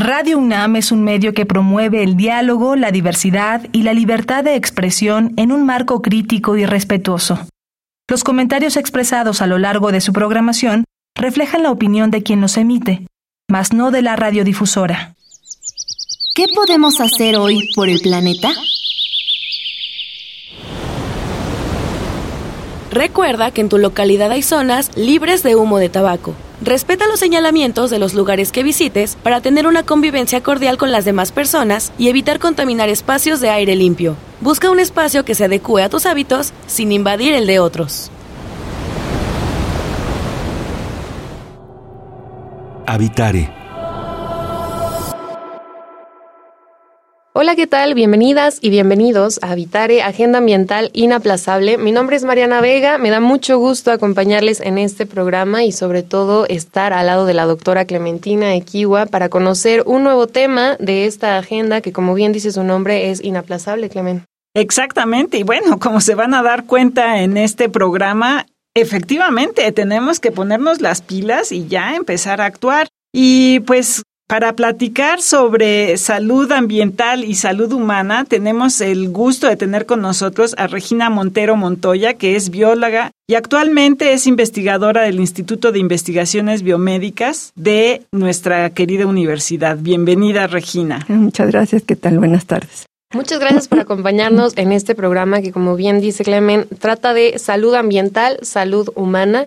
Radio UNAM es un medio que promueve el diálogo, la diversidad y la libertad de expresión en un marco crítico y respetuoso. Los comentarios expresados a lo largo de su programación reflejan la opinión de quien los emite, mas no de la radiodifusora. ¿Qué podemos hacer hoy por el planeta? Recuerda que en tu localidad hay zonas libres de humo de tabaco. Respeta los señalamientos de los lugares que visites para tener una convivencia cordial con las demás personas y evitar contaminar espacios de aire limpio. Busca un espacio que se adecue a tus hábitos sin invadir el de otros. Habitare Hola, ¿qué tal? Bienvenidas y bienvenidos a Habitare, Agenda Ambiental Inaplazable. Mi nombre es Mariana Vega, me da mucho gusto acompañarles en este programa y sobre todo estar al lado de la doctora Clementina Equiwa para conocer un nuevo tema de esta agenda que como bien dice su nombre es inaplazable, Clement. Exactamente, y bueno, como se van a dar cuenta en este programa, efectivamente tenemos que ponernos las pilas y ya empezar a actuar. Y pues para platicar sobre salud ambiental y salud humana, tenemos el gusto de tener con nosotros a Regina Montero Montoya, que es bióloga y actualmente es investigadora del Instituto de Investigaciones Biomédicas de nuestra querida universidad. Bienvenida, Regina. Muchas gracias. ¿Qué tal? Buenas tardes. Muchas gracias por acompañarnos en este programa que, como bien dice Clemen, trata de salud ambiental, salud humana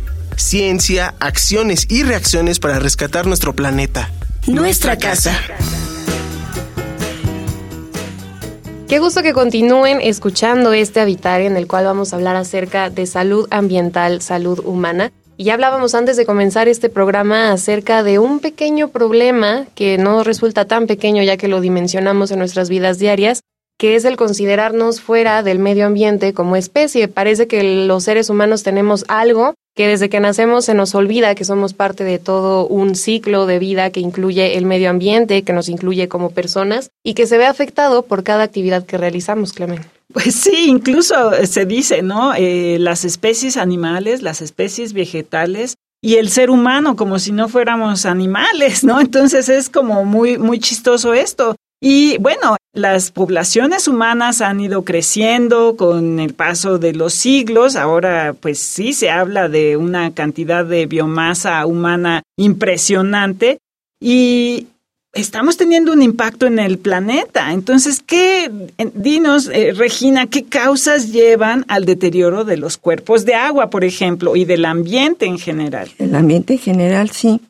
ciencia, acciones y reacciones para rescatar nuestro planeta. Nuestra casa. Qué gusto que continúen escuchando este Habitar en el cual vamos a hablar acerca de salud ambiental, salud humana. Y ya hablábamos antes de comenzar este programa acerca de un pequeño problema que no resulta tan pequeño ya que lo dimensionamos en nuestras vidas diarias, que es el considerarnos fuera del medio ambiente como especie. Parece que los seres humanos tenemos algo que desde que nacemos se nos olvida que somos parte de todo un ciclo de vida que incluye el medio ambiente, que nos incluye como personas y que se ve afectado por cada actividad que realizamos, Clemen. Pues sí, incluso se dice, ¿no? Eh, las especies animales, las especies vegetales y el ser humano como si no fuéramos animales, ¿no? Entonces es como muy, muy chistoso esto. Y bueno, las poblaciones humanas han ido creciendo con el paso de los siglos. Ahora, pues sí, se habla de una cantidad de biomasa humana impresionante y estamos teniendo un impacto en el planeta. Entonces, ¿qué, dinos, eh, Regina, qué causas llevan al deterioro de los cuerpos de agua, por ejemplo, y del ambiente en general? El ambiente en general, sí.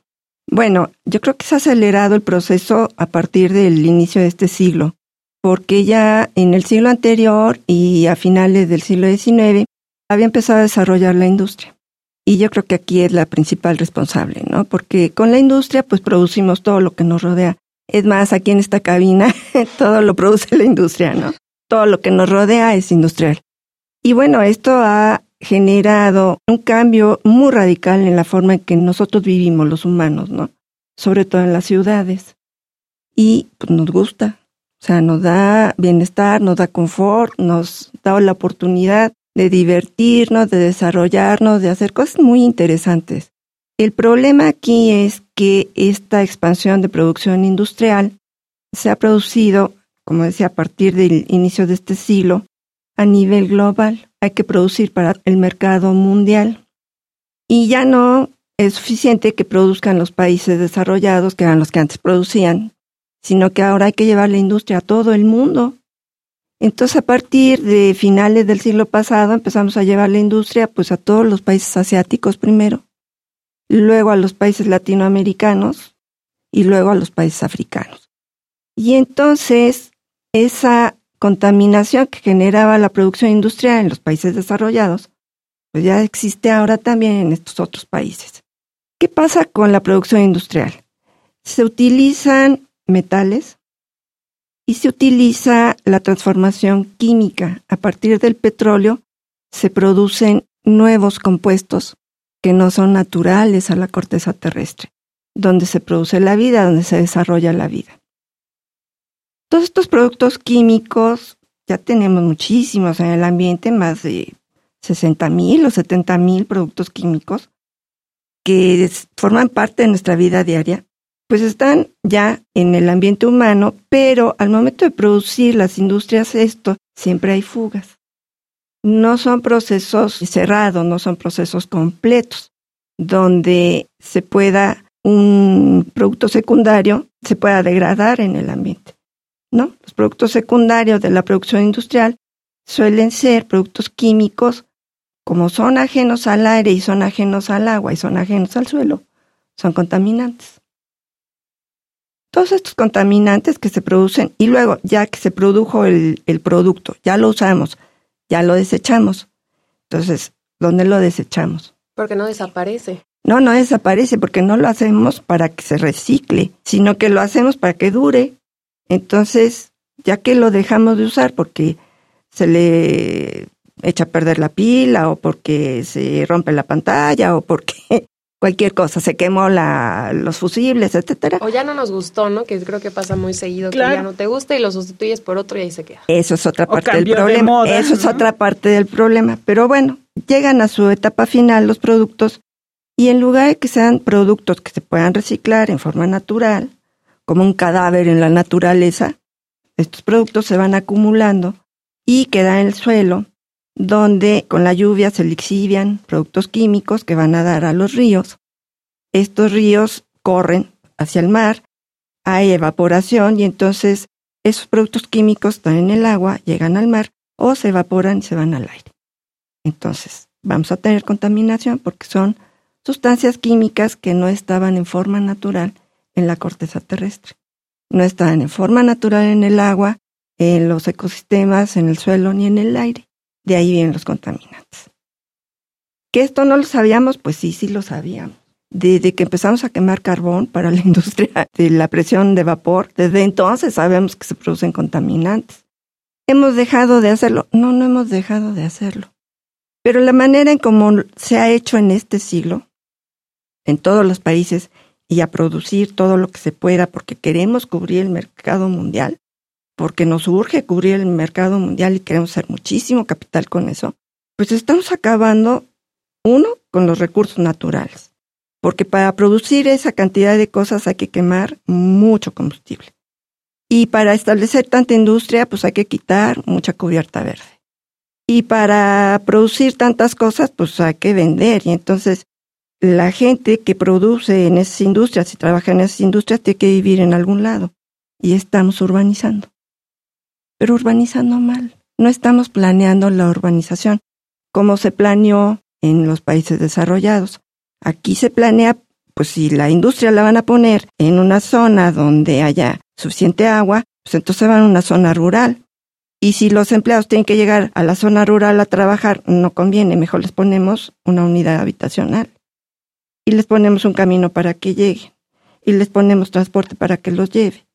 Bueno, yo creo que se ha acelerado el proceso a partir del inicio de este siglo, porque ya en el siglo anterior y a finales del siglo XIX había empezado a desarrollar la industria. Y yo creo que aquí es la principal responsable, ¿no? Porque con la industria pues producimos todo lo que nos rodea. Es más, aquí en esta cabina todo lo produce la industria, ¿no? Todo lo que nos rodea es industrial. Y bueno, esto ha generado un cambio muy radical en la forma en que nosotros vivimos los humanos, ¿no? Sobre todo en las ciudades. Y pues, nos gusta, o sea, nos da bienestar, nos da confort, nos da la oportunidad de divertirnos, de desarrollarnos, de hacer cosas muy interesantes. El problema aquí es que esta expansión de producción industrial se ha producido, como decía, a partir del inicio de este siglo, a nivel global hay que producir para el mercado mundial. Y ya no es suficiente que produzcan los países desarrollados, que eran los que antes producían, sino que ahora hay que llevar la industria a todo el mundo. Entonces, a partir de finales del siglo pasado, empezamos a llevar la industria pues a todos los países asiáticos primero, luego a los países latinoamericanos y luego a los países africanos. Y entonces, esa contaminación que generaba la producción industrial en los países desarrollados, pues ya existe ahora también en estos otros países. ¿Qué pasa con la producción industrial? Se utilizan metales y se utiliza la transformación química. A partir del petróleo se producen nuevos compuestos que no son naturales a la corteza terrestre, donde se produce la vida, donde se desarrolla la vida. Todos estos productos químicos ya tenemos muchísimos en el ambiente, más de 60 mil o 70 mil productos químicos que forman parte de nuestra vida diaria, pues están ya en el ambiente humano, pero al momento de producir las industrias esto, siempre hay fugas. No son procesos cerrados, no son procesos completos, donde se pueda un producto secundario se pueda degradar en el ambiente. ¿No? Los productos secundarios de la producción industrial suelen ser productos químicos como son ajenos al aire y son ajenos al agua y son ajenos al suelo, son contaminantes. Todos estos contaminantes que se producen y luego ya que se produjo el, el producto, ya lo usamos, ya lo desechamos. Entonces, ¿dónde lo desechamos? Porque no desaparece. No, no desaparece porque no lo hacemos para que se recicle, sino que lo hacemos para que dure. Entonces, ya que lo dejamos de usar porque se le echa a perder la pila o porque se rompe la pantalla o porque cualquier cosa, se quemó la, los fusibles, etcétera. O ya no nos gustó, ¿no? Que creo que pasa muy seguido, que ya no te gusta y lo sustituyes por otro y ahí se queda. Eso es otra parte del problema. Eso es otra parte del problema. Pero bueno, llegan a su etapa final los productos y en lugar de que sean productos que se puedan reciclar en forma natural, como un cadáver en la naturaleza, estos productos se van acumulando y quedan en el suelo donde con la lluvia se lixivian productos químicos que van a dar a los ríos. Estos ríos corren hacia el mar, hay evaporación y entonces esos productos químicos están en el agua, llegan al mar o se evaporan y se van al aire. Entonces, vamos a tener contaminación porque son sustancias químicas que no estaban en forma natural en la corteza terrestre. No estaban en forma natural en el agua, en los ecosistemas, en el suelo ni en el aire. De ahí vienen los contaminantes. ¿Que esto no lo sabíamos? Pues sí, sí lo sabíamos. Desde que empezamos a quemar carbón para la industria de la presión de vapor, desde entonces sabemos que se producen contaminantes. ¿Hemos dejado de hacerlo? No, no hemos dejado de hacerlo. Pero la manera en cómo se ha hecho en este siglo, en todos los países, y a producir todo lo que se pueda porque queremos cubrir el mercado mundial, porque nos urge cubrir el mercado mundial y queremos hacer muchísimo capital con eso, pues estamos acabando, uno, con los recursos naturales, porque para producir esa cantidad de cosas hay que quemar mucho combustible. Y para establecer tanta industria, pues hay que quitar mucha cubierta verde. Y para producir tantas cosas, pues hay que vender. Y entonces la gente que produce en esas industrias y trabaja en esas industrias tiene que vivir en algún lado. Y estamos urbanizando pero urbanizando mal. No estamos planeando la urbanización como se planeó en los países desarrollados. Aquí se planea, pues si la industria la van a poner en una zona donde haya suficiente agua, pues entonces van a una zona rural. Y si los empleados tienen que llegar a la zona rural a trabajar, no conviene, mejor les ponemos una unidad habitacional. Y les ponemos un camino para que lleguen. Y les ponemos transporte para que los lleve.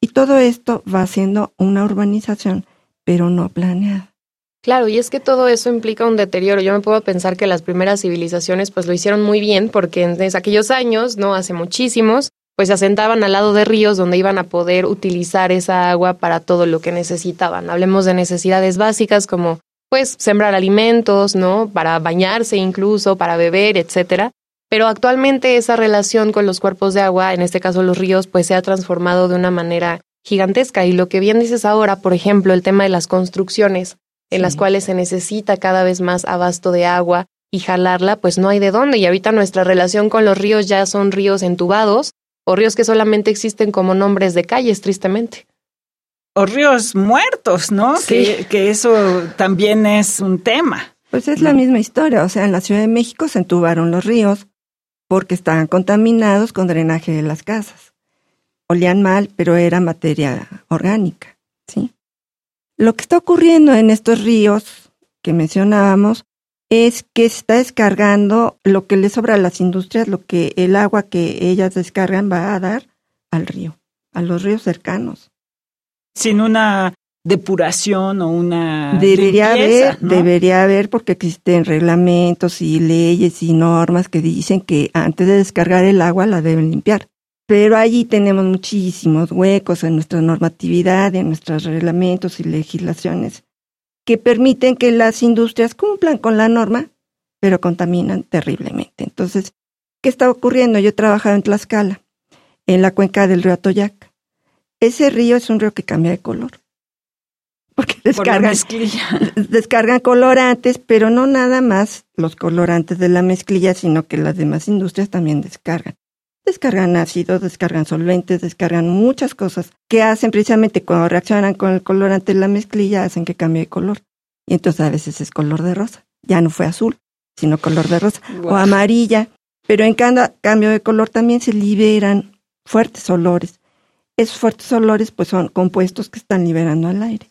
Y todo esto va siendo una urbanización, pero no planeada. Claro, y es que todo eso implica un deterioro. Yo me puedo pensar que las primeras civilizaciones pues lo hicieron muy bien porque en aquellos años, no hace muchísimos, pues se asentaban al lado de ríos donde iban a poder utilizar esa agua para todo lo que necesitaban. Hablemos de necesidades básicas como pues sembrar alimentos, ¿no? Para bañarse incluso, para beber, etcétera. Pero actualmente esa relación con los cuerpos de agua, en este caso los ríos, pues se ha transformado de una manera gigantesca. Y lo que bien dices ahora, por ejemplo, el tema de las construcciones, en las cuales se necesita cada vez más abasto de agua y jalarla, pues no hay de dónde. Y ahorita nuestra relación con los ríos ya son ríos entubados o ríos que solamente existen como nombres de calles, tristemente. O ríos muertos, ¿no? Sí. Que, que eso también es un tema. Pues es la misma historia. O sea, en la Ciudad de México se entubaron los ríos porque estaban contaminados con drenaje de las casas. Olían mal, pero era materia orgánica, ¿sí? Lo que está ocurriendo en estos ríos que mencionábamos es que está descargando lo que le sobra a las industrias, lo que el agua que ellas descargan va a dar al río, a los ríos cercanos. sin una depuración o una debería limpieza, haber ¿no? debería haber porque existen reglamentos y leyes y normas que dicen que antes de descargar el agua la deben limpiar. Pero allí tenemos muchísimos huecos en nuestra normatividad en nuestros reglamentos y legislaciones que permiten que las industrias cumplan con la norma pero contaminan terriblemente. Entonces qué está ocurriendo yo he trabajado en Tlaxcala en la cuenca del río Atoyac. Ese río es un río que cambia de color porque descargan, descargan colorantes, pero no nada más los colorantes de la mezclilla, sino que las demás industrias también descargan. Descargan ácidos, descargan solventes, descargan muchas cosas que hacen precisamente cuando reaccionan con el colorante de la mezclilla, hacen que cambie de color. Y entonces a veces es color de rosa. Ya no fue azul, sino color de rosa. O amarilla. Pero en cada cambio de color también se liberan fuertes olores. Esos fuertes olores pues son compuestos que están liberando al aire.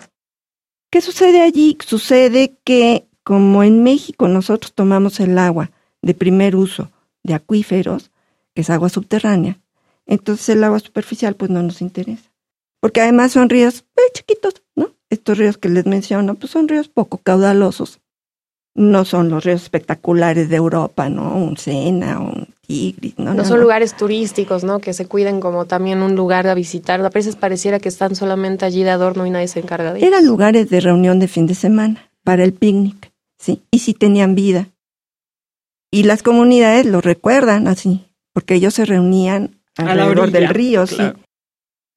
¿Qué sucede allí? Sucede que como en México nosotros tomamos el agua de primer uso de acuíferos, que es agua subterránea, entonces el agua superficial pues no nos interesa. Porque además son ríos muy chiquitos, ¿no? Estos ríos que les menciono pues son ríos poco caudalosos. No son los ríos espectaculares de Europa, ¿no? Un Sena, un ¿no? No son lugares turísticos, ¿no? Que se cuiden como también un lugar a visitar. A veces pareciera que están solamente allí de adorno y nadie se encarga de ellos. Eran lugares de reunión de fin de semana para el picnic, sí, y sí tenían vida. Y las comunidades lo recuerdan así, porque ellos se reunían A la alrededor orilla, del río, claro. sí.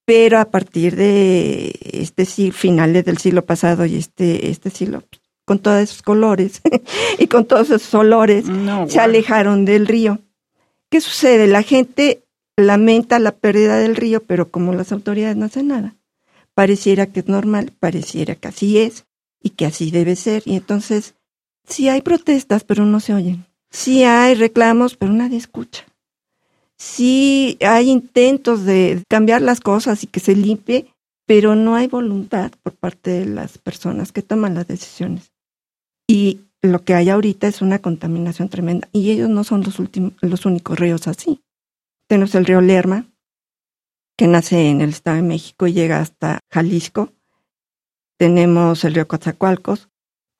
Pero a partir de este siglo, finales del siglo pasado y este, este siglo, con todos esos colores y con todos esos olores, No, se alejaron del río. ¿Qué sucede? La gente lamenta la pérdida del río, pero como las autoridades no hacen nada, pareciera que es normal, pareciera que así es y que así debe ser. Y entonces, sí hay protestas, pero no se oyen. Sí hay reclamos, pero nadie escucha. Sí hay intentos de cambiar las cosas y que se limpie, pero no hay voluntad por parte de las personas que toman las decisiones. Y lo que hay ahorita es una contaminación tremenda. Y ellos no son los, últimos, los únicos ríos así. Tenemos el río Lerma, que nace en el Estado de México y llega hasta Jalisco. Tenemos el río Coatzacoalcos,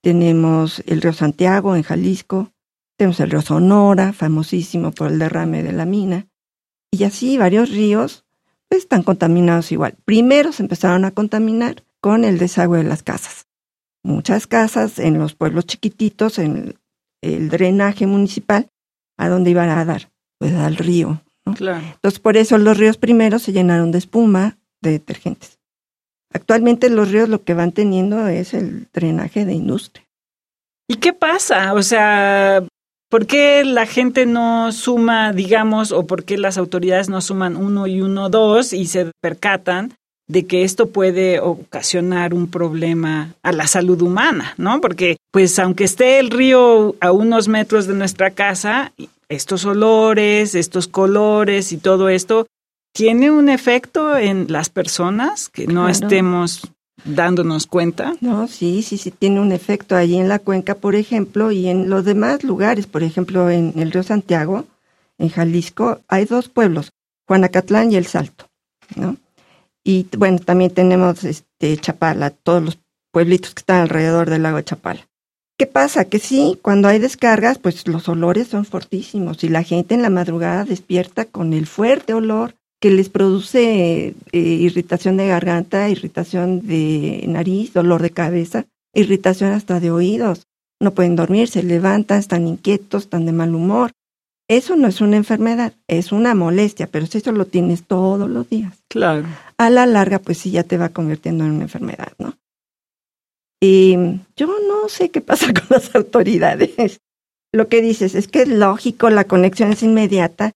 tenemos el río Santiago en Jalisco, tenemos el río Sonora, famosísimo por el derrame de la mina. Y así varios ríos pues, están contaminados igual. Primero se empezaron a contaminar con el desagüe de las casas. Muchas casas en los pueblos chiquititos, en el, el drenaje municipal, ¿a dónde iban a dar? Pues al río. ¿no? Claro. Entonces, por eso los ríos primeros se llenaron de espuma, de detergentes. Actualmente los ríos lo que van teniendo es el drenaje de industria. ¿Y qué pasa? O sea, ¿por qué la gente no suma, digamos, o por qué las autoridades no suman uno y uno, dos y se percatan de que esto puede ocasionar un problema a la salud humana, ¿no? Porque, pues, aunque esté el río a unos metros de nuestra casa, estos olores, estos colores y todo esto tiene un efecto en las personas que no Claro. estemos dándonos cuenta. No, sí, sí, sí, tiene un efecto allí en la cuenca, por ejemplo, y en los demás lugares, por ejemplo, en el río Santiago, en Jalisco, hay dos pueblos, Juanacatlán y El Salto, ¿no? Y bueno, también tenemos este Chapala, todos los pueblitos que están alrededor del lago de Chapala. ¿Qué pasa? Que sí, cuando hay descargas, pues los olores son fortísimos y la gente en la madrugada despierta con el fuerte olor que les produce eh, irritación de garganta, irritación de nariz, dolor de cabeza, irritación hasta de oídos. No pueden dormir, se levantan, están inquietos, están de mal humor. Eso no es una enfermedad, es una molestia, pero si eso lo tienes todos los días, Claro. a la larga, pues sí ya te va convirtiendo en una enfermedad, ¿no? Y yo no sé qué pasa con las autoridades. Lo que dices es que es lógico, la conexión es inmediata.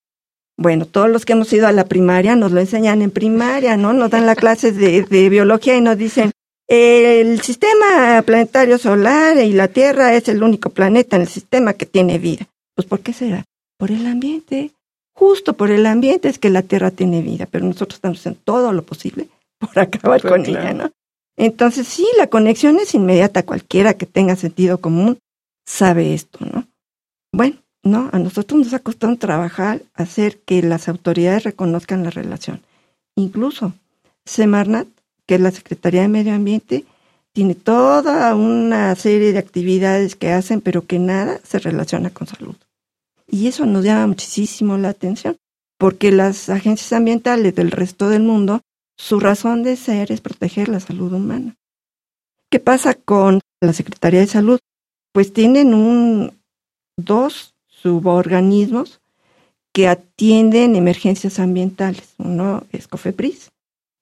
Bueno, todos los que hemos ido a la primaria nos lo enseñan en primaria, ¿no? Nos dan la clase de, de biología y nos dicen, el sistema planetario solar y la Tierra es el único planeta en el sistema que tiene vida. Pues ¿por qué será? Por el ambiente. Justo por el ambiente es que la Tierra tiene vida, pero nosotros estamos haciendo todo lo posible por acabar con claro. ella, ¿no? Entonces sí, la conexión es inmediata. Cualquiera que tenga sentido común sabe esto, ¿no? Bueno, no, a nosotros nos ha costado trabajar hacer que las autoridades reconozcan la relación. Incluso Semarnat que es la Secretaría de Medio Ambiente, tiene toda una serie de actividades que hacen, pero que nada se relaciona con salud. Y eso nos llama muchísimo la atención, porque las agencias ambientales del resto del mundo, su razón de ser es proteger la salud humana. ¿Qué pasa con la Secretaría de Salud? Pues tienen un, dos suborganismos que atienden emergencias ambientales. Uno es COFEPRIS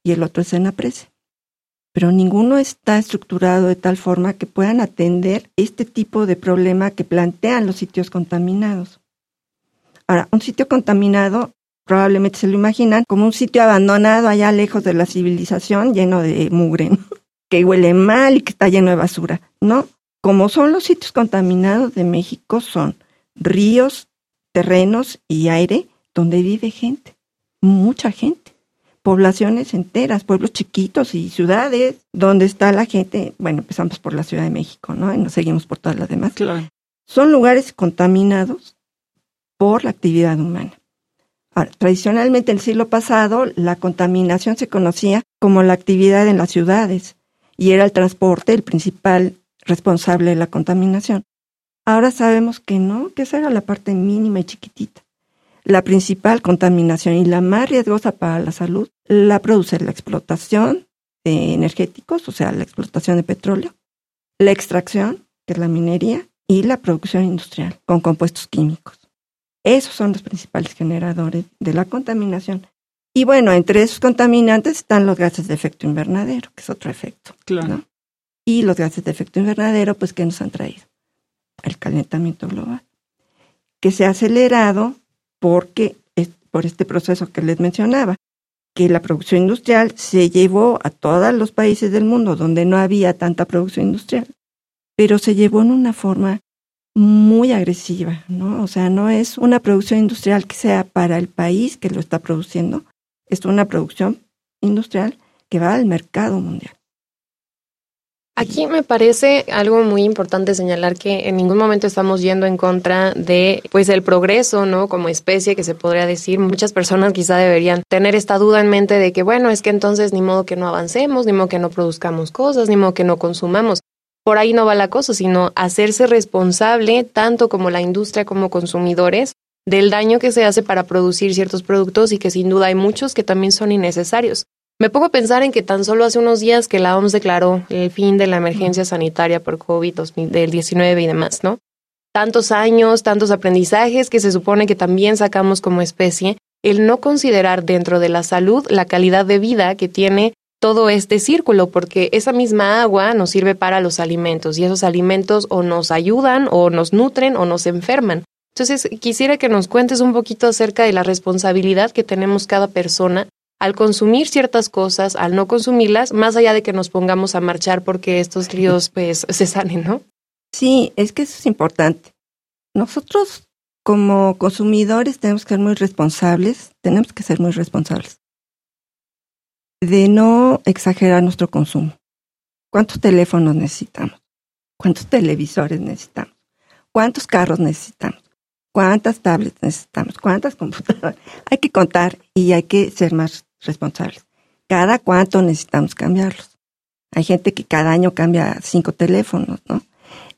y el otro es ENAPRESE pero ninguno está estructurado de tal forma que puedan atender este tipo de problema que plantean los sitios contaminados. Ahora, un sitio contaminado probablemente se lo imaginan como un sitio abandonado allá lejos de la civilización, lleno de mugre, que huele mal y que está lleno de basura. No, como son los sitios contaminados de México, son ríos, terrenos y aire donde vive gente, mucha gente poblaciones enteras, pueblos chiquitos y ciudades donde está la gente, bueno, empezamos por la Ciudad de México, ¿no? Y nos seguimos por todas las demás. Claro. Son lugares contaminados por la actividad humana. Tradicionalmente en el siglo pasado la contaminación se conocía como la actividad en las ciudades y era el transporte el principal responsable de la contaminación. Ahora sabemos que no, que esa era la parte mínima y chiquitita. La principal contaminación y la más riesgosa para la salud la produce la explotación de energéticos, o sea, la explotación de petróleo, la extracción, que es la minería, y la producción industrial con compuestos químicos. Esos son los principales generadores de la contaminación. Y bueno, entre esos contaminantes están los gases de efecto invernadero, que es otro efecto. Claro. Y los gases de efecto invernadero, pues, ¿qué nos han traído? El calentamiento global, que se ha acelerado porque por este proceso que les mencionaba, que la producción industrial se llevó a todos los países del mundo donde no había tanta producción industrial, pero se llevó en una forma muy agresiva, ¿no? O sea, no es una producción industrial que sea para el país que lo está produciendo, es una producción industrial que va al mercado mundial. Aquí me parece algo muy importante señalar que en ningún momento estamos yendo en contra de pues el progreso, ¿no? Como especie que se podría decir. Muchas personas quizá deberían tener esta duda en mente de que bueno, es que entonces ni modo que no avancemos, ni modo que no produzcamos cosas, ni modo que no consumamos. Por ahí no va la cosa, sino hacerse responsable tanto como la industria como consumidores del daño que se hace para producir ciertos productos y que sin duda hay muchos que también son innecesarios. Me pongo a pensar en que tan solo hace unos días que la OMS declaró el fin de la emergencia sanitaria por COVID-19 y demás, ¿no? Tantos años, tantos aprendizajes que se supone que también sacamos como especie, el no considerar dentro de la salud la calidad de vida que tiene todo este círculo, porque esa misma agua nos sirve para los alimentos y esos alimentos o nos ayudan o nos nutren o nos enferman. Entonces, quisiera que nos cuentes un poquito acerca de la responsabilidad que tenemos cada persona al consumir ciertas cosas, al no consumirlas, más allá de que nos pongamos a marchar porque estos ríos pues se salen, ¿no? Sí, es que eso es importante. Nosotros como consumidores tenemos que ser muy responsables, tenemos que ser muy responsables de no exagerar nuestro consumo. ¿Cuántos teléfonos necesitamos? ¿Cuántos televisores necesitamos? ¿Cuántos carros necesitamos? ¿Cuántas tablets necesitamos? ¿Cuántas computadoras? Hay que contar y hay que ser más responsables. Cada cuánto necesitamos cambiarlos. Hay gente que cada año cambia cinco teléfonos, ¿no?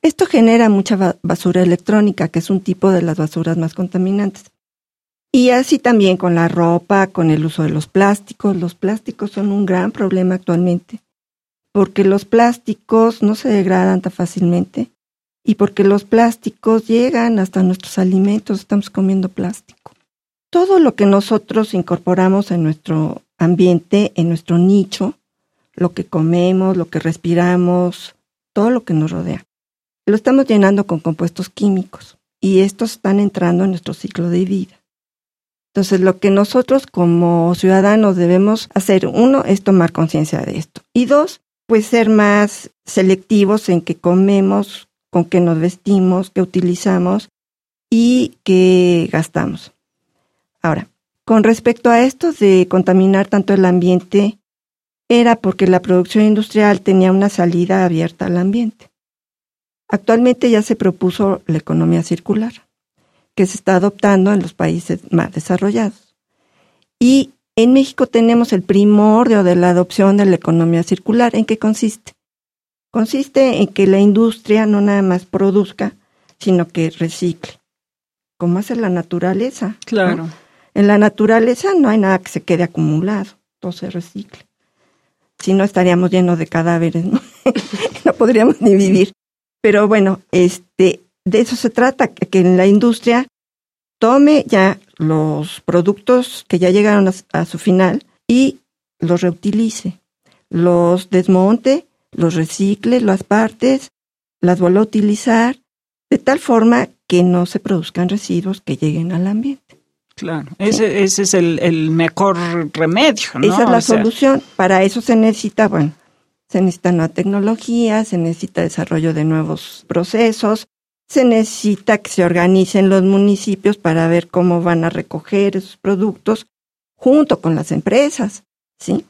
Esto genera mucha basura electrónica, que es un tipo de las basuras más contaminantes. Y así también con la ropa, con el uso de los plásticos. Los plásticos son un gran problema actualmente, porque los plásticos no se degradan tan fácilmente y porque los plásticos llegan hasta nuestros alimentos, estamos comiendo plástico todo lo que nosotros incorporamos en nuestro ambiente, en nuestro nicho, lo que comemos, lo que respiramos, todo lo que nos rodea, lo estamos llenando con compuestos químicos y estos están entrando en nuestro ciclo de vida. Entonces, lo que nosotros como ciudadanos debemos hacer, uno, es tomar conciencia de esto. Y dos, pues ser más selectivos en qué comemos, con qué nos vestimos, qué utilizamos y qué gastamos. Ahora, con respecto a esto de contaminar tanto el ambiente, era porque la producción industrial tenía una salida abierta al ambiente. Actualmente ya se propuso la economía circular, que se está adoptando en los países más desarrollados. Y En México tenemos el primordio de la adopción de la economía circular. ¿En qué consiste? Consiste en que la industria no nada más produzca, sino que recicle, como hace la naturaleza. Claro. En la naturaleza no hay nada que se quede acumulado, todo se recicle. Si no estaríamos llenos de cadáveres, ¿no? no podríamos ni vivir. Pero bueno, este, de eso se trata, que en la industria tome ya los productos que ya llegaron a, su final y los reutilice, los desmonte, los recicle, las partes, las vuelva a utilizar, de tal forma que no se produzcan residuos que lleguen al ambiente. Claro, ese, ese es el, mejor remedio. ¿no? Esa es la solución. Para eso se necesita, bueno, se necesita nueva tecnología, se necesita desarrollo de nuevos procesos, se necesita que se organicen los municipios para ver cómo van a recoger esos productos junto con las empresas, ¿sí?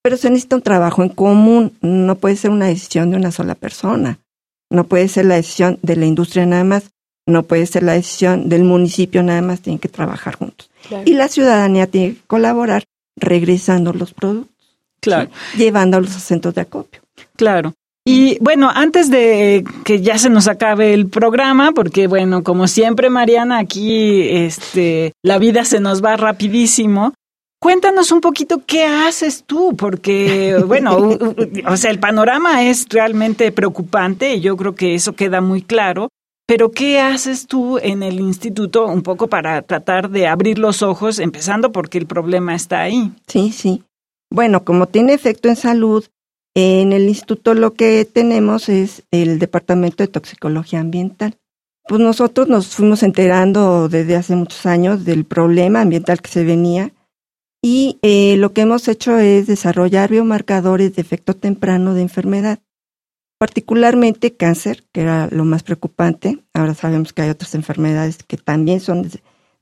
Pero se necesita un trabajo en común, no puede ser una decisión de una sola persona, no puede ser la decisión de la industria nada más, no puede ser la decisión del municipio nada más, tienen que trabajar juntos. Y la ciudadanía tiene que colaborar regresando los productos, claro. llevando a los centros de acopio. Claro. Y bueno, antes de que ya se nos acabe el programa, porque bueno, como siempre, Mariana, aquí este, la vida se nos va rapidísimo. Cuéntanos un poquito qué haces tú, porque bueno, o sea, el panorama es realmente preocupante y yo creo que eso queda muy claro. Pero ¿qué haces tú en el instituto un poco para tratar de abrir los ojos, empezando porque el problema está ahí? Sí, sí. Bueno, como tiene efecto en salud, en el instituto lo que tenemos es el Departamento de Toxicología Ambiental. Pues nosotros nos fuimos enterando desde hace muchos años del problema ambiental que se venía y eh, lo que hemos hecho es desarrollar biomarcadores de efecto temprano de enfermedad, particularmente cáncer, que era lo más preocupante. Ahora sabemos que hay otras enfermedades que también son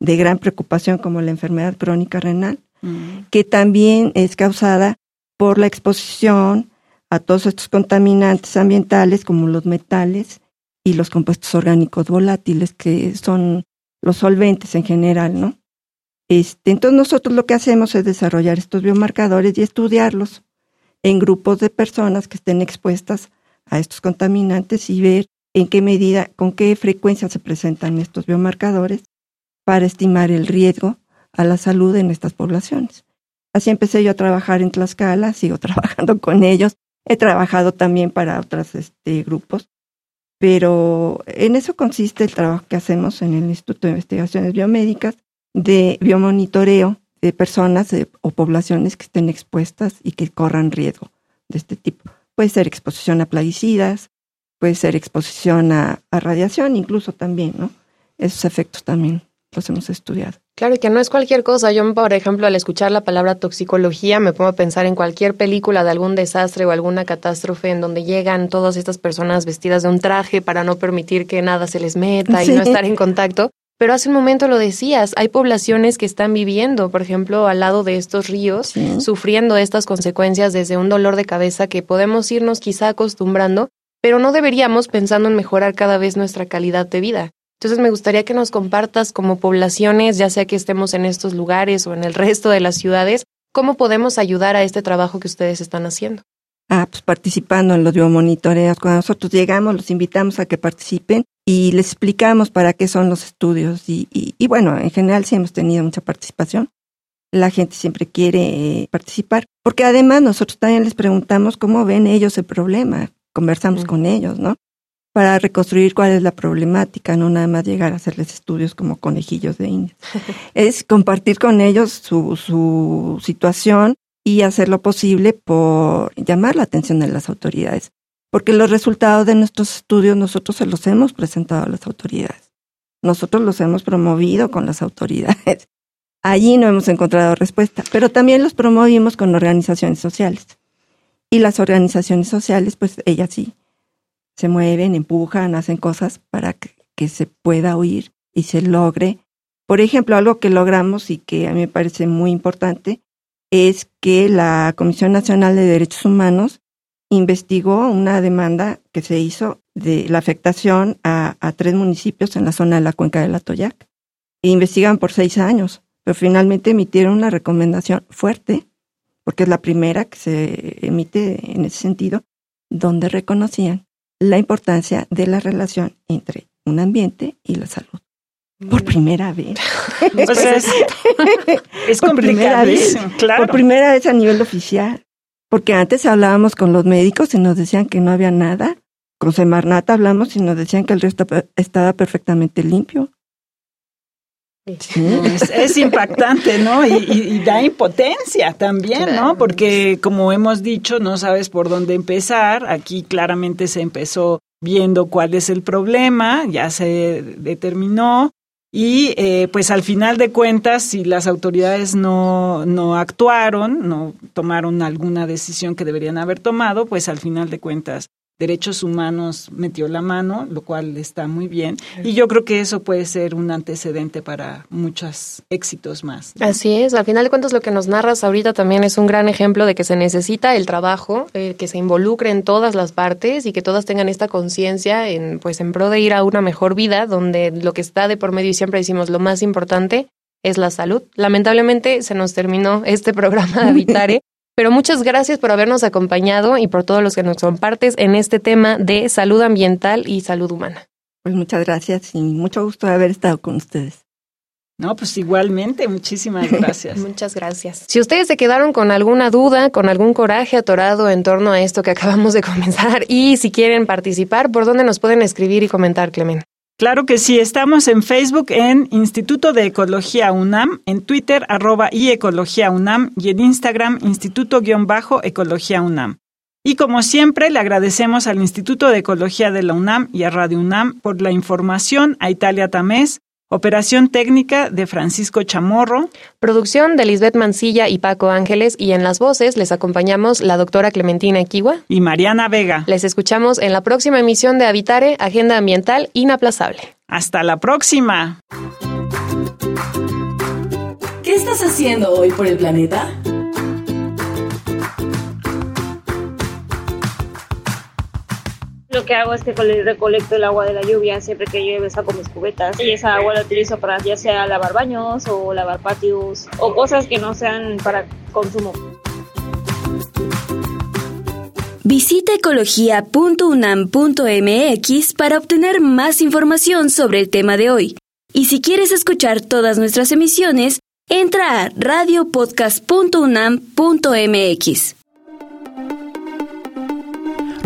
de, gran preocupación, como la enfermedad crónica renal, mm. que también es causada por la exposición a todos estos contaminantes ambientales como los metales y los compuestos orgánicos volátiles que son los solventes en general, ¿no? Este, entonces nosotros lo que hacemos es desarrollar estos biomarcadores y estudiarlos en grupos de personas que estén expuestas a estos contaminantes y ver en qué medida, con qué frecuencia se presentan estos biomarcadores para estimar el riesgo a la salud en estas poblaciones. Así empecé yo a trabajar en Tlaxcala, sigo trabajando con ellos He trabajado también para otros este, grupos, pero en eso consiste el trabajo que hacemos en el Instituto de Investigaciones Biomédicas de biomonitoreo de personas o poblaciones que estén expuestas y que corran riesgo de este tipo. Puede ser exposición a plaguicidas, puede ser exposición a, a radiación, incluso también, ¿no? Esos efectos también los hemos estudiado. Claro, y que no es cualquier cosa. Yo, por ejemplo, al escuchar la palabra toxicología, me pongo a pensar en cualquier película de algún desastre o alguna catástrofe en donde llegan todas estas personas vestidas de un traje para no permitir que nada se les meta y no estar en contacto. Pero hace un momento lo decías, hay poblaciones que están viviendo, por ejemplo, al lado de estos ríos, sufriendo estas consecuencias desde un dolor de cabeza que podemos irnos quizá acostumbrando, pero no deberíamos pensando en mejorar cada vez nuestra calidad de vida. Entonces me gustaría que nos compartas como poblaciones, ya sea que estemos en estos lugares o en el resto de las ciudades, cómo podemos ayudar a este trabajo que ustedes están haciendo. Ah, pues participando en los biomonitoreos. Cuando nosotros llegamos, los invitamos a que participen y les explicamos para qué son los estudios. Y, y, bueno, en general sí hemos tenido mucha participación. La gente siempre quiere eh, participar, porque además nosotros también les preguntamos cómo ven ellos el problema, conversamos con ellos, ¿no? Para reconstruir cuál es la problemática, no nada más llegar a hacerles estudios como conejillos de indias. es compartir con ellos su, su situación y hacer lo posible por llamar la atención de las autoridades. Porque los resultados de nuestros estudios nosotros se los hemos presentado a las autoridades. Nosotros los hemos promovido con las autoridades. Allí no hemos encontrado respuesta, pero también los promovimos con organizaciones sociales. Y las organizaciones sociales, pues ellas sí, se mueven, empujan, hacen cosas para que, se pueda oír y se logre. Por ejemplo, algo que logramos y que a mí me parece muy importante es que la Comisión Nacional de Derechos Humanos investigó una demanda que se hizo de la afectación a, tres municipios en la zona de la cuenca del Atoyac. E investigan por seis años pero finalmente emitieron una recomendación fuerte, porque es la primera que se emite en ese sentido, donde reconocían la importancia de la relación entre un ambiente y la salud. Por primera vez. Es, es por primera vez, claro. Por primera vez a nivel oficial. Porque antes hablábamos con los médicos y nos decían que no había nada. Con Semarnat hablamos y nos decían que el resto estaba perfectamente limpio. Es, impactante, ¿no? Y, da impotencia también, ¿no? Porque como hemos dicho, no sabes por dónde empezar. Aquí claramente se empezó viendo cuál es el problema, ya se determinó. Y eh, pues al final de cuentas, si las autoridades no, no actuaron, no tomaron alguna decisión que deberían haber tomado, pues al final de cuentas Derechos Humanos metió la mano, lo cual está muy bien. Y yo creo que eso puede ser un antecedente para muchos éxitos más. Así es, al final de cuentas lo que nos narras ahorita también es un gran ejemplo de que se necesita el trabajo, eh, que se involucre en todas las partes y que todas tengan esta conciencia en, pues, en pro de ir a una mejor vida, donde lo que está de por medio y siempre decimos lo más importante es la salud. Lamentablemente se nos terminó este programa de Habitare. Pero muchas gracias por habernos acompañado y por todos los que nos compartes en este tema de salud ambiental y salud humana. Pues muchas gracias y mucho gusto de haber estado con ustedes. No, pues igualmente, muchísimas gracias. Muchas gracias. Si ustedes se quedaron con alguna duda, con algún coraje atorado en torno a esto que acabamos de comenzar y si quieren participar, ¿por dónde nos pueden escribir y comentar, Clemen? Claro que sí, estamos en Facebook en Instituto de Ecología UNAM, en Twitter arroba y Ecología UNAM y en Instagram Instituto-Ecología UNAM. Y como siempre, le agradecemos al Instituto de Ecología de la UNAM y a Radio UNAM por la información, a Italia Tamés, Operación técnica de Francisco Chamorro. Producción de Lisbeth Mancilla y Paco Ángeles y en las voces les acompañamos la doctora Clementina Equigua y Mariana Vega. Les escuchamos en la próxima emisión de Habitare, Agenda Ambiental Inaplazable. Hasta la próxima. ¿Qué estás haciendo hoy por el planeta? Que hago es que recolecto el agua de la lluvia siempre que llueve saco mis cubetas y esa agua la utilizo para ya sea lavar baños o lavar patios o cosas que no sean para consumo. Visita ecología.unam.mx para obtener más información sobre el tema de hoy. Y si quieres escuchar todas nuestras emisiones, entra a radiopodcast.unam.mx.